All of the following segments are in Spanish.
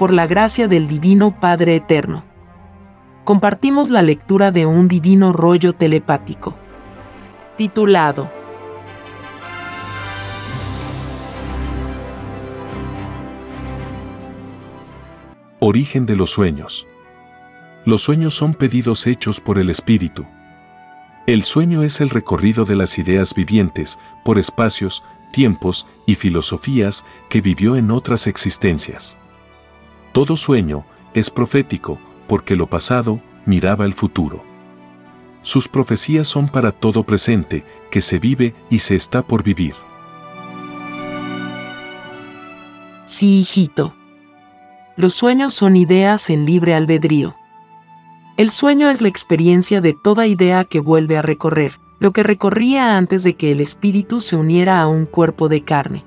por la gracia del Divino Padre Eterno. Compartimos la lectura de un divino rollo telepático. Titulado Origen de los sueños. Los sueños son pedidos hechos por el Espíritu. El sueño es el recorrido de las ideas vivientes por espacios, tiempos y filosofías que vivió en otras existencias. Todo sueño es profético porque lo pasado miraba el futuro. Sus profecías son para todo presente que se vive y se está por vivir. Sí, hijito. Los sueños son ideas en libre albedrío. El sueño es la experiencia de toda idea que vuelve a recorrer, lo que recorría antes de que el espíritu se uniera a un cuerpo de carne.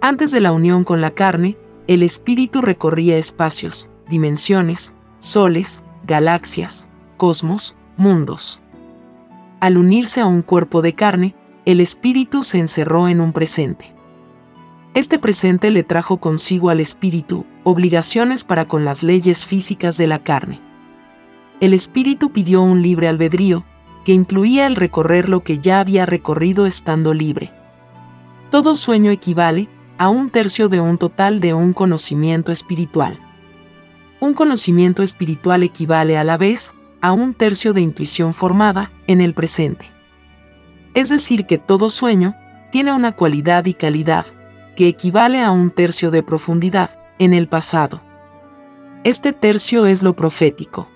Antes de la unión con la carne, el espíritu recorría espacios, dimensiones, soles, galaxias, cosmos, mundos. Al unirse a un cuerpo de carne, el espíritu se encerró en un presente. Este presente le trajo consigo al espíritu obligaciones para con las leyes físicas de la carne. El espíritu pidió un libre albedrío, que incluía el recorrer lo que ya había recorrido estando libre. Todo sueño equivale, a un tercio de un total de un conocimiento espiritual. Un conocimiento espiritual equivale a la vez a un tercio de intuición formada en el presente. Es decir, que todo sueño tiene una cualidad y calidad que equivale a un tercio de profundidad en el pasado. Este tercio es lo profético.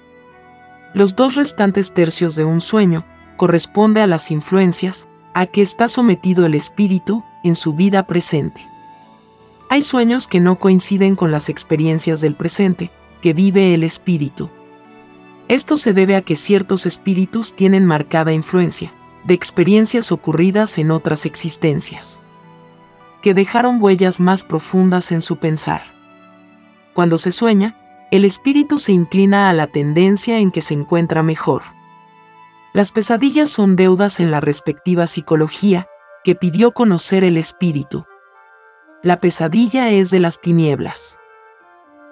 Los dos restantes tercios de un sueño corresponde a las influencias a que está sometido el espíritu en su vida presente. Hay sueños que no coinciden con las experiencias del presente, que vive el espíritu. Esto se debe a que ciertos espíritus tienen marcada influencia de experiencias ocurridas en otras existencias, que dejaron huellas más profundas en su pensar. Cuando se sueña, el espíritu se inclina a la tendencia en que se encuentra mejor. Las pesadillas son deudas en la respectiva psicología que pidió conocer el espíritu, la pesadilla es de las tinieblas.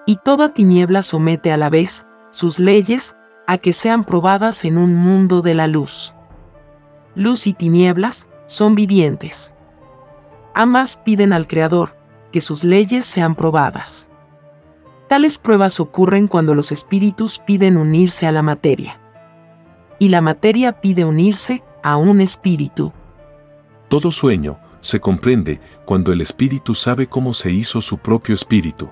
Y toda tiniebla somete a la vez sus leyes a que sean probadas en un mundo de la luz. Luz y tinieblas son vivientes. Ambas piden al Creador que sus leyes sean probadas. Tales pruebas ocurren cuando los espíritus piden unirse a la materia. Y la materia pide unirse a un espíritu. Todo sueño, se comprende cuando el espíritu sabe cómo se hizo su propio espíritu.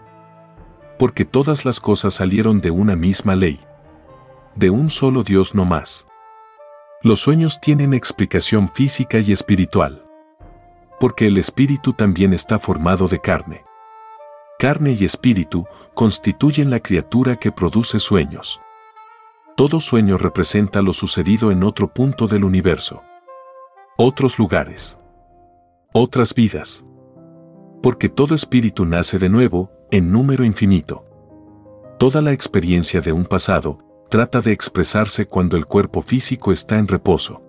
Porque todas las cosas salieron de una misma ley. De un solo Dios no más. Los sueños tienen explicación física y espiritual. Porque el espíritu también está formado de carne. Carne y espíritu constituyen la criatura que produce sueños. Todo sueño representa lo sucedido en otro punto del universo. Otros lugares otras vidas. Porque todo espíritu nace de nuevo, en número infinito. Toda la experiencia de un pasado trata de expresarse cuando el cuerpo físico está en reposo.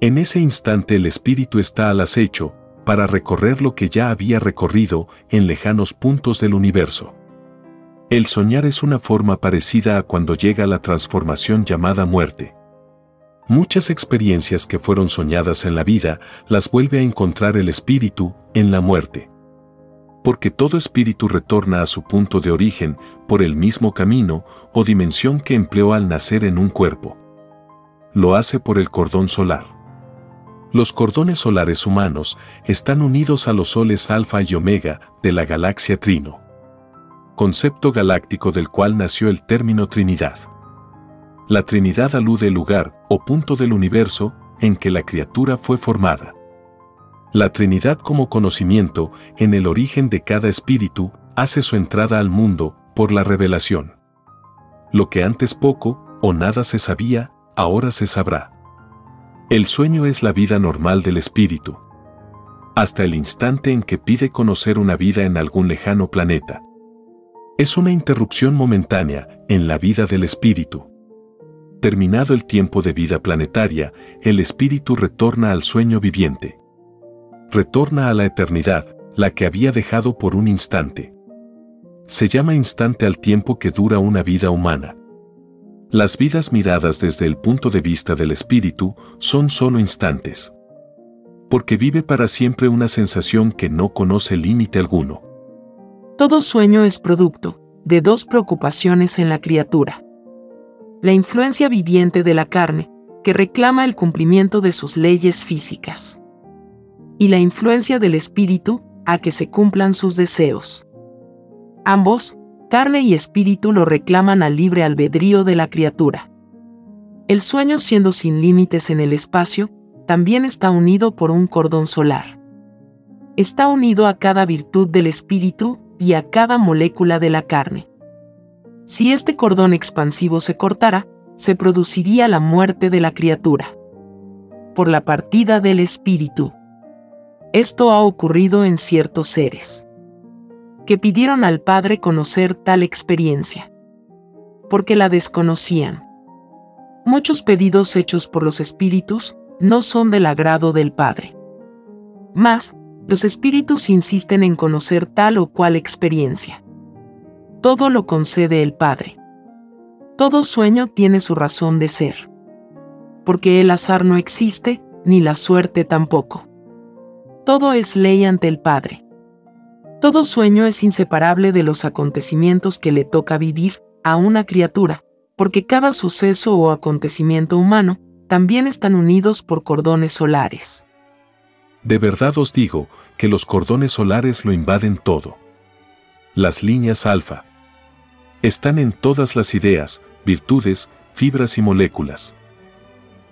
En ese instante el espíritu está al acecho, para recorrer lo que ya había recorrido en lejanos puntos del universo. El soñar es una forma parecida a cuando llega la transformación llamada muerte. Muchas experiencias que fueron soñadas en la vida las vuelve a encontrar el espíritu en la muerte. Porque todo espíritu retorna a su punto de origen por el mismo camino o dimensión que empleó al nacer en un cuerpo. Lo hace por el cordón solar. Los cordones solares humanos están unidos a los soles alfa y omega de la galaxia Trino. Concepto galáctico del cual nació el término Trinidad. La Trinidad alude el lugar o punto del universo en que la criatura fue formada. La Trinidad como conocimiento en el origen de cada espíritu hace su entrada al mundo por la revelación. Lo que antes poco o nada se sabía, ahora se sabrá. El sueño es la vida normal del espíritu. Hasta el instante en que pide conocer una vida en algún lejano planeta. Es una interrupción momentánea en la vida del espíritu. Terminado el tiempo de vida planetaria, el espíritu retorna al sueño viviente. Retorna a la eternidad, la que había dejado por un instante. Se llama instante al tiempo que dura una vida humana. Las vidas miradas desde el punto de vista del espíritu son solo instantes. Porque vive para siempre una sensación que no conoce límite alguno. Todo sueño es producto de dos preocupaciones en la criatura. La influencia viviente de la carne, que reclama el cumplimiento de sus leyes físicas. Y la influencia del espíritu, a que se cumplan sus deseos. Ambos, carne y espíritu, lo reclaman al libre albedrío de la criatura. El sueño siendo sin límites en el espacio, también está unido por un cordón solar. Está unido a cada virtud del espíritu y a cada molécula de la carne. Si este cordón expansivo se cortara, se produciría la muerte de la criatura. Por la partida del espíritu. Esto ha ocurrido en ciertos seres que pidieron al Padre conocer tal experiencia, porque la desconocían. Muchos pedidos hechos por los espíritus no son del agrado del Padre. Mas, los espíritus insisten en conocer tal o cual experiencia. Todo lo concede el Padre. Todo sueño tiene su razón de ser. Porque el azar no existe, ni la suerte tampoco. Todo es ley ante el Padre. Todo sueño es inseparable de los acontecimientos que le toca vivir a una criatura, porque cada suceso o acontecimiento humano también están unidos por cordones solares. De verdad os digo que los cordones solares lo invaden todo. Las líneas alfa están en todas las ideas, virtudes, fibras y moléculas.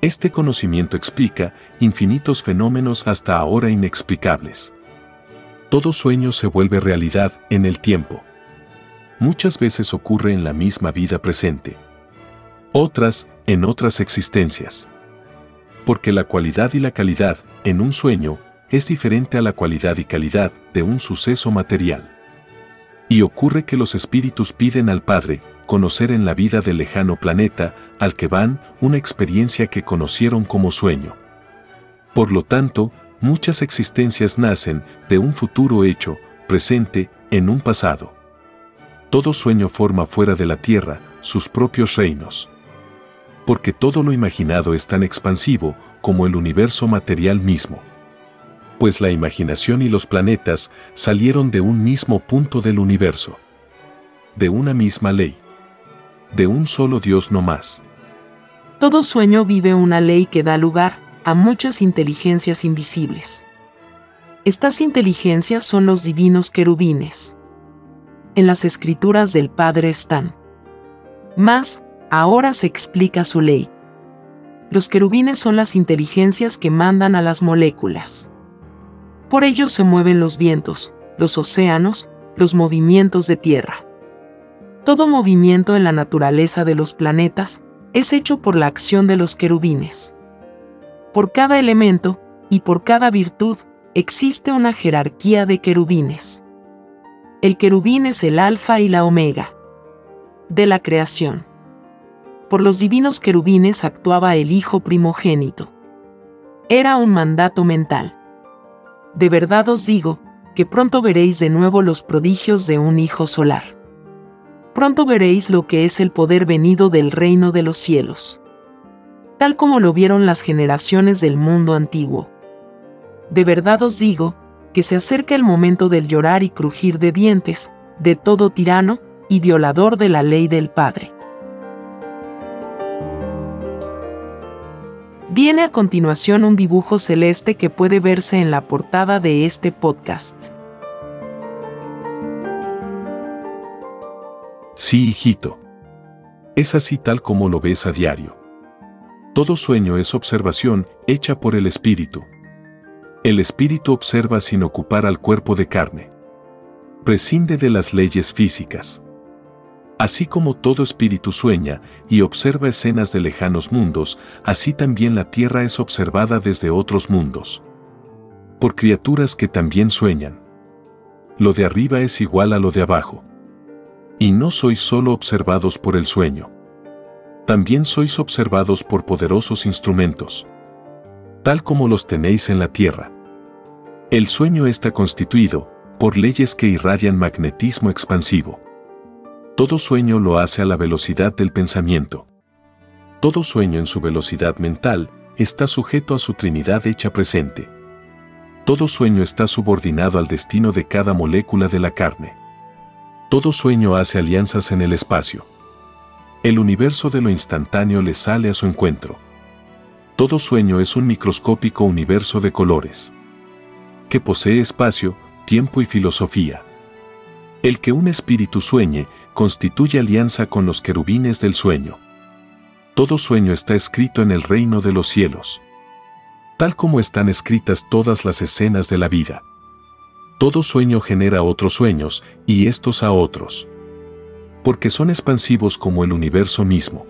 Este conocimiento explica infinitos fenómenos hasta ahora inexplicables. Todo sueño se vuelve realidad en el tiempo. Muchas veces ocurre en la misma vida presente. Otras, en otras existencias. Porque la cualidad y la calidad, en un sueño, es diferente a la cualidad y calidad de un suceso material. Y ocurre que los espíritus piden al Padre, conocer en la vida del lejano planeta al que van una experiencia que conocieron como sueño. Por lo tanto, muchas existencias nacen de un futuro hecho, presente, en un pasado. Todo sueño forma fuera de la Tierra sus propios reinos. Porque todo lo imaginado es tan expansivo como el universo material mismo. Pues la imaginación y los planetas salieron de un mismo punto del universo. De una misma ley de un solo Dios no más. Todo sueño vive una ley que da lugar a muchas inteligencias invisibles. Estas inteligencias son los divinos querubines. En las escrituras del Padre están. Más, ahora se explica su ley. Los querubines son las inteligencias que mandan a las moléculas. Por ellos se mueven los vientos, los océanos, los movimientos de tierra. Todo movimiento en la naturaleza de los planetas es hecho por la acción de los querubines. Por cada elemento y por cada virtud existe una jerarquía de querubines. El querubín es el alfa y la omega de la creación. Por los divinos querubines actuaba el Hijo primogénito. Era un mandato mental. De verdad os digo, que pronto veréis de nuevo los prodigios de un Hijo solar pronto veréis lo que es el poder venido del reino de los cielos. Tal como lo vieron las generaciones del mundo antiguo. De verdad os digo, que se acerca el momento del llorar y crujir de dientes, de todo tirano y violador de la ley del Padre. Viene a continuación un dibujo celeste que puede verse en la portada de este podcast. Sí, hijito. Es así tal como lo ves a diario. Todo sueño es observación hecha por el espíritu. El espíritu observa sin ocupar al cuerpo de carne. Prescinde de las leyes físicas. Así como todo espíritu sueña y observa escenas de lejanos mundos, así también la tierra es observada desde otros mundos. Por criaturas que también sueñan. Lo de arriba es igual a lo de abajo. Y no sois solo observados por el sueño. También sois observados por poderosos instrumentos. Tal como los tenéis en la Tierra. El sueño está constituido por leyes que irradian magnetismo expansivo. Todo sueño lo hace a la velocidad del pensamiento. Todo sueño en su velocidad mental está sujeto a su Trinidad hecha presente. Todo sueño está subordinado al destino de cada molécula de la carne. Todo sueño hace alianzas en el espacio. El universo de lo instantáneo le sale a su encuentro. Todo sueño es un microscópico universo de colores, que posee espacio, tiempo y filosofía. El que un espíritu sueñe constituye alianza con los querubines del sueño. Todo sueño está escrito en el reino de los cielos tal como están escritas todas las escenas de la vida. Todo sueño genera otros sueños y estos a otros. Porque son expansivos como el universo mismo.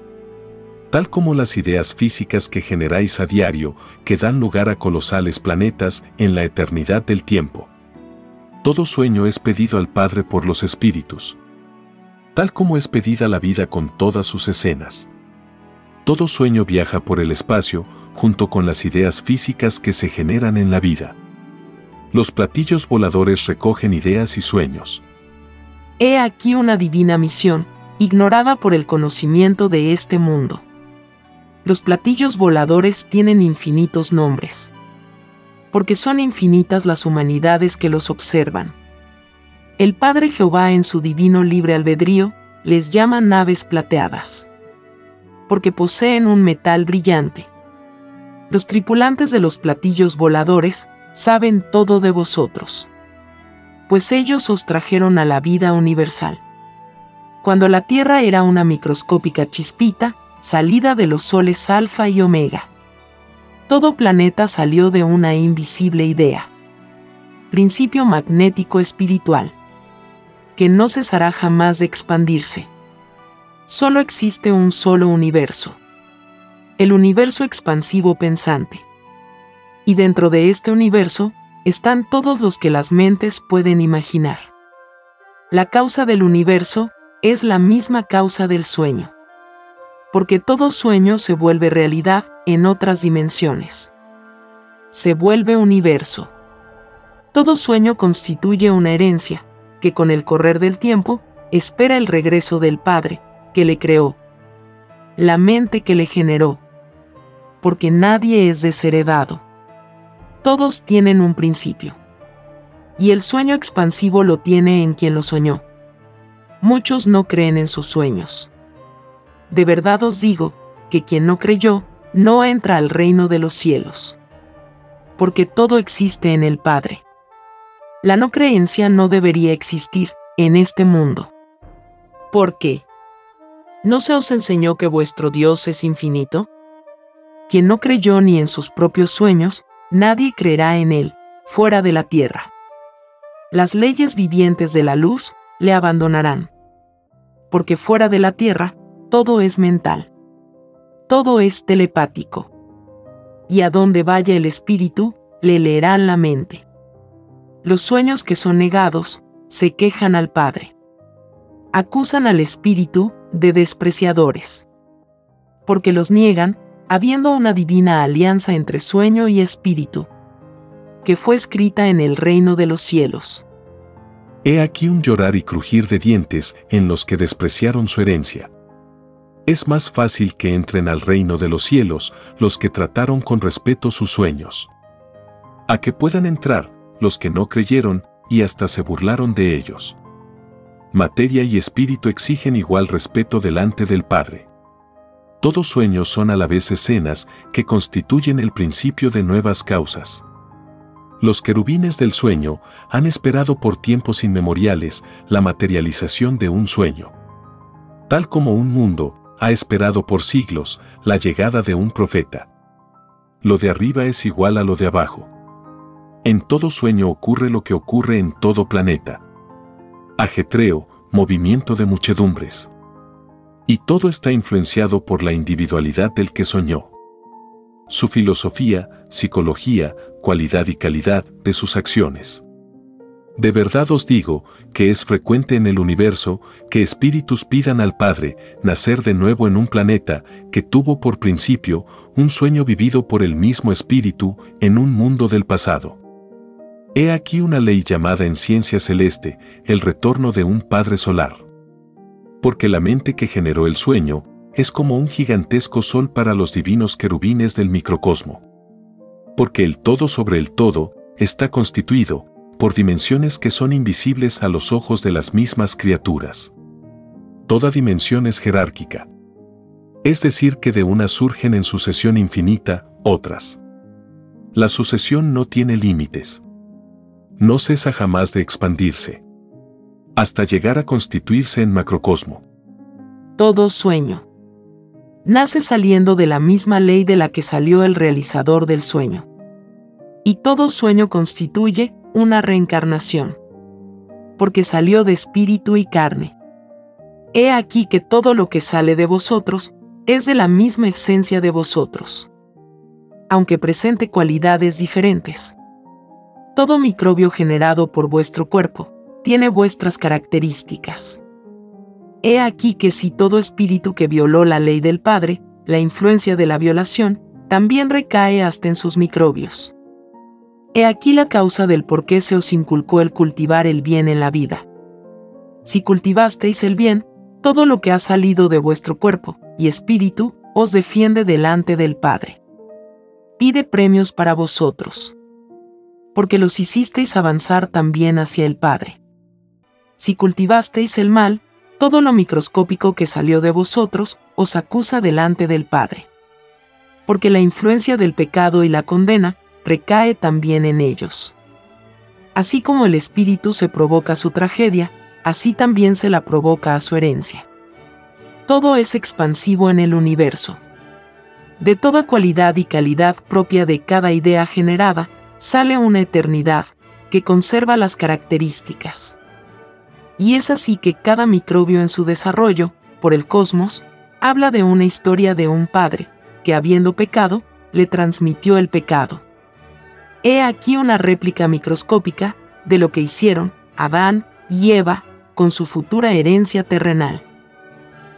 Tal como las ideas físicas que generáis a diario, que dan lugar a colosales planetas en la eternidad del tiempo. Todo sueño es pedido al Padre por los espíritus. Tal como es pedida la vida con todas sus escenas. Todo sueño viaja por el espacio, junto con las ideas físicas que se generan en la vida. Los platillos voladores recogen ideas y sueños. He aquí una divina misión, ignorada por el conocimiento de este mundo. Los platillos voladores tienen infinitos nombres. Porque son infinitas las humanidades que los observan. El Padre Jehová en su divino libre albedrío les llama naves plateadas. Porque poseen un metal brillante los tripulantes de los platillos voladores saben todo de vosotros. Pues ellos os trajeron a la vida universal. Cuando la Tierra era una microscópica chispita, salida de los soles alfa y omega. Todo planeta salió de una invisible idea. Principio magnético espiritual. Que no cesará jamás de expandirse. Solo existe un solo universo el universo expansivo pensante. Y dentro de este universo están todos los que las mentes pueden imaginar. La causa del universo es la misma causa del sueño. Porque todo sueño se vuelve realidad en otras dimensiones. Se vuelve universo. Todo sueño constituye una herencia, que con el correr del tiempo espera el regreso del Padre, que le creó. La mente que le generó, porque nadie es desheredado. Todos tienen un principio. Y el sueño expansivo lo tiene en quien lo soñó. Muchos no creen en sus sueños. De verdad os digo, que quien no creyó, no entra al reino de los cielos. Porque todo existe en el Padre. La no creencia no debería existir en este mundo. ¿Por qué? ¿No se os enseñó que vuestro Dios es infinito? Quien no creyó ni en sus propios sueños, nadie creerá en él, fuera de la tierra. Las leyes vivientes de la luz le abandonarán. Porque fuera de la tierra, todo es mental. Todo es telepático. Y a donde vaya el espíritu, le leerán la mente. Los sueños que son negados, se quejan al Padre. Acusan al espíritu de despreciadores. Porque los niegan, habiendo una divina alianza entre sueño y espíritu, que fue escrita en el reino de los cielos. He aquí un llorar y crujir de dientes en los que despreciaron su herencia. Es más fácil que entren al reino de los cielos los que trataron con respeto sus sueños. A que puedan entrar los que no creyeron y hasta se burlaron de ellos. Materia y espíritu exigen igual respeto delante del Padre. Todos sueños son a la vez escenas que constituyen el principio de nuevas causas. Los querubines del sueño han esperado por tiempos inmemoriales la materialización de un sueño. Tal como un mundo ha esperado por siglos la llegada de un profeta. Lo de arriba es igual a lo de abajo. En todo sueño ocurre lo que ocurre en todo planeta. Ajetreo, movimiento de muchedumbres. Y todo está influenciado por la individualidad del que soñó. Su filosofía, psicología, cualidad y calidad de sus acciones. De verdad os digo que es frecuente en el universo que espíritus pidan al Padre nacer de nuevo en un planeta que tuvo por principio un sueño vivido por el mismo espíritu en un mundo del pasado. He aquí una ley llamada en ciencia celeste, el retorno de un Padre solar. Porque la mente que generó el sueño es como un gigantesco sol para los divinos querubines del microcosmo. Porque el todo sobre el todo está constituido por dimensiones que son invisibles a los ojos de las mismas criaturas. Toda dimensión es jerárquica. Es decir, que de unas surgen en sucesión infinita otras. La sucesión no tiene límites. No cesa jamás de expandirse. Hasta llegar a constituirse en macrocosmo. Todo sueño. Nace saliendo de la misma ley de la que salió el realizador del sueño. Y todo sueño constituye una reencarnación. Porque salió de espíritu y carne. He aquí que todo lo que sale de vosotros es de la misma esencia de vosotros. Aunque presente cualidades diferentes. Todo microbio generado por vuestro cuerpo tiene vuestras características. He aquí que si todo espíritu que violó la ley del Padre, la influencia de la violación, también recae hasta en sus microbios. He aquí la causa del por qué se os inculcó el cultivar el bien en la vida. Si cultivasteis el bien, todo lo que ha salido de vuestro cuerpo y espíritu os defiende delante del Padre. Pide premios para vosotros. Porque los hicisteis avanzar también hacia el Padre. Si cultivasteis el mal, todo lo microscópico que salió de vosotros os acusa delante del Padre. Porque la influencia del pecado y la condena recae también en ellos. Así como el espíritu se provoca su tragedia, así también se la provoca a su herencia. Todo es expansivo en el universo. De toda cualidad y calidad propia de cada idea generada, sale una eternidad, que conserva las características. Y es así que cada microbio en su desarrollo, por el cosmos, habla de una historia de un padre, que habiendo pecado, le transmitió el pecado. He aquí una réplica microscópica de lo que hicieron Adán y Eva con su futura herencia terrenal.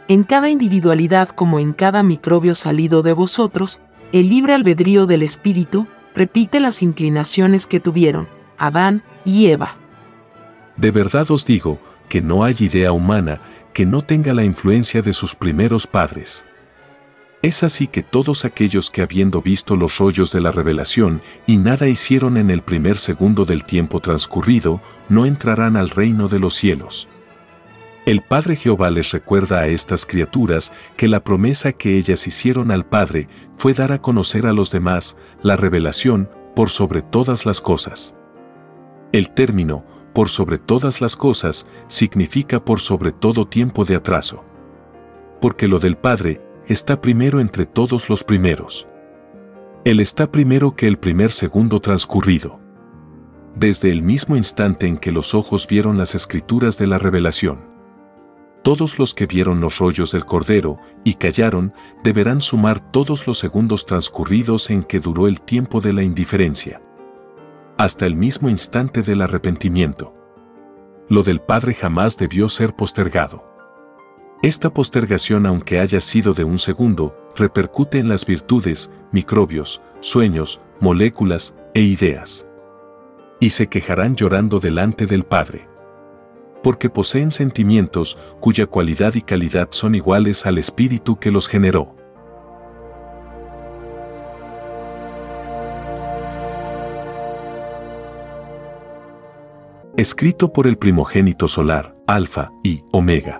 En cada individualidad como en cada microbio salido de vosotros, el libre albedrío del espíritu repite las inclinaciones que tuvieron Adán y Eva. De verdad os digo que no hay idea humana que no tenga la influencia de sus primeros padres. Es así que todos aquellos que habiendo visto los rollos de la revelación y nada hicieron en el primer segundo del tiempo transcurrido, no entrarán al reino de los cielos. El Padre Jehová les recuerda a estas criaturas que la promesa que ellas hicieron al Padre fue dar a conocer a los demás la revelación por sobre todas las cosas. El término, por sobre todas las cosas, significa por sobre todo tiempo de atraso. Porque lo del Padre está primero entre todos los primeros. Él está primero que el primer segundo transcurrido. Desde el mismo instante en que los ojos vieron las escrituras de la revelación. Todos los que vieron los rollos del Cordero y callaron deberán sumar todos los segundos transcurridos en que duró el tiempo de la indiferencia. Hasta el mismo instante del arrepentimiento. Lo del Padre jamás debió ser postergado. Esta postergación, aunque haya sido de un segundo, repercute en las virtudes, microbios, sueños, moléculas e ideas. Y se quejarán llorando delante del Padre. Porque poseen sentimientos cuya cualidad y calidad son iguales al espíritu que los generó. Escrito por el primogénito solar, Alfa y Omega.